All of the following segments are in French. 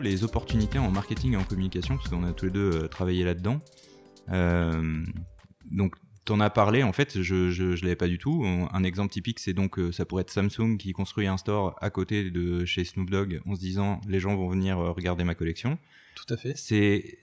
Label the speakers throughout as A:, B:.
A: les opportunités en marketing et en communication, parce qu'on a tous les deux travaillé là-dedans. donc, T'en as parlé, en fait, je, je, je l'avais pas du tout. Un exemple typique, c'est donc, ça pourrait être Samsung qui construit un store à côté de chez Snoop Dogg en se disant, les gens vont venir regarder ma collection.
B: Tout à fait.
A: C'est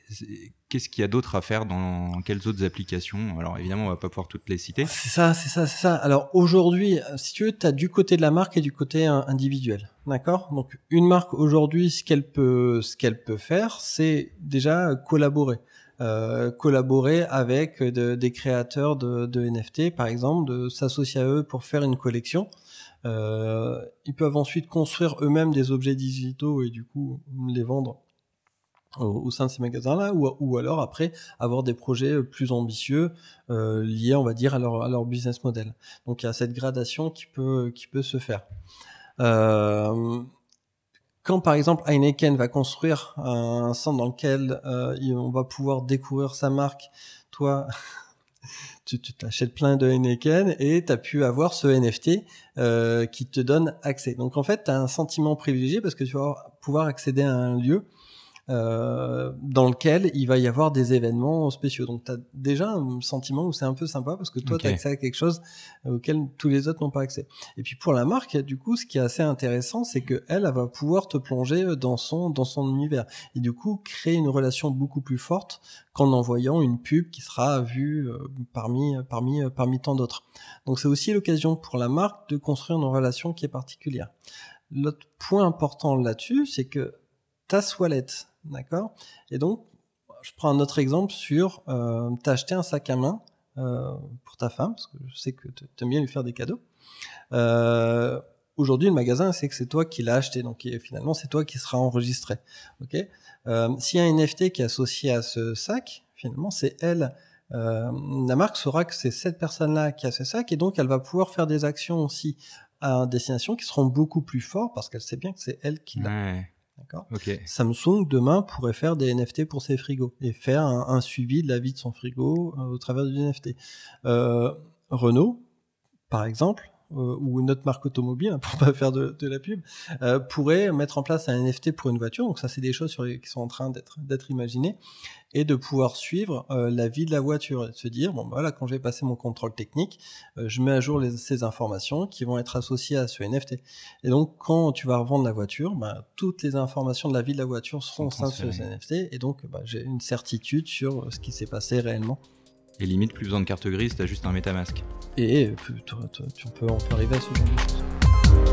A: qu'est-ce qu'il y a d'autre à faire dans quelles autres applications? Alors évidemment, on va pas pouvoir toutes les citer.
B: C'est ça, c'est ça, c'est ça. Alors aujourd'hui, si tu veux, tu as du côté de la marque et du côté individuel. D'accord Donc une marque aujourd'hui, ce qu'elle peut ce qu'elle peut faire, c'est déjà collaborer. Euh, collaborer avec des créateurs de, de, NFT, par exemple, de s'associer à eux pour faire une collection. Euh, ils peuvent ensuite construire eux-mêmes des objets digitaux et du coup les vendre au, sein de ces magasins-là, ou, ou, alors après avoir des projets plus ambitieux euh, liés, on va dire, à leur, à leur business model. Donc il y a cette gradation qui peut, qui peut se faire. Euh, quand par exemple Heineken va construire un centre dans lequel euh, on va pouvoir découvrir sa marque, toi, tu t'achètes plein de Heineken et tu as pu avoir ce NFT euh, qui te donne accès. Donc en fait, tu as un sentiment privilégié parce que tu vas pouvoir accéder à un lieu euh, dans lequel il va y avoir des événements spéciaux. Donc tu as déjà un sentiment où c'est un peu sympa parce que toi tu as accès à quelque chose auquel tous les autres n'ont pas accès. Et puis pour la marque, du coup, ce qui est assez intéressant, c'est que elle, va pouvoir te plonger dans son dans son univers et du coup créer une relation beaucoup plus forte qu'en envoyant une pub qui sera vue euh, parmi parmi parmi tant d'autres. Donc c'est aussi l'occasion pour la marque de construire une relation qui est particulière. L'autre point important là-dessus, c'est que ta toilette D'accord? Et donc, je prends un autre exemple sur, euh, tu as acheté un sac à main euh, pour ta femme, parce que je sais que tu aimes bien lui faire des cadeaux. Euh, Aujourd'hui, le magasin, c'est que c'est toi qui l'as acheté, donc finalement, c'est toi qui sera enregistré. Ok? Euh, S'il y a un NFT qui est associé à ce sac, finalement, c'est elle. La marque saura que c'est cette personne-là qui a ce sac, et donc elle va pouvoir faire des actions aussi à destination qui seront beaucoup plus fortes parce qu'elle sait bien que c'est elle qui l'a. D'accord Samsung demain pourrait faire des NFT pour ses frigos et faire un, suivi de la vie de son frigo euh, au travers du NFT. Euh, Renault, par exemple, euh, ou une autre marque automobile, hein, pour pas faire de, la pub, euh, pourrait mettre en place un NFT pour une voiture. Donc ça, c'est des choses sur qui sont en train d'être imaginées et de pouvoir suivre euh, la vie de la voiture et de se dire bon bah, voilà quand j'ai passé mon contrôle technique, je mets à jour les, ces informations qui vont être associées à ce NFT. Et donc quand tu vas revendre la voiture, bah, toutes les informations de la vie de la voiture seront au sein de ce NFT et donc bah, j'ai une certitude sur ce qui s'est passé réellement.
A: Et limite, plus besoin de carte grise, t'as juste un MetaMask.
B: Et tu, peux, on peut arriver à ce genre de choses.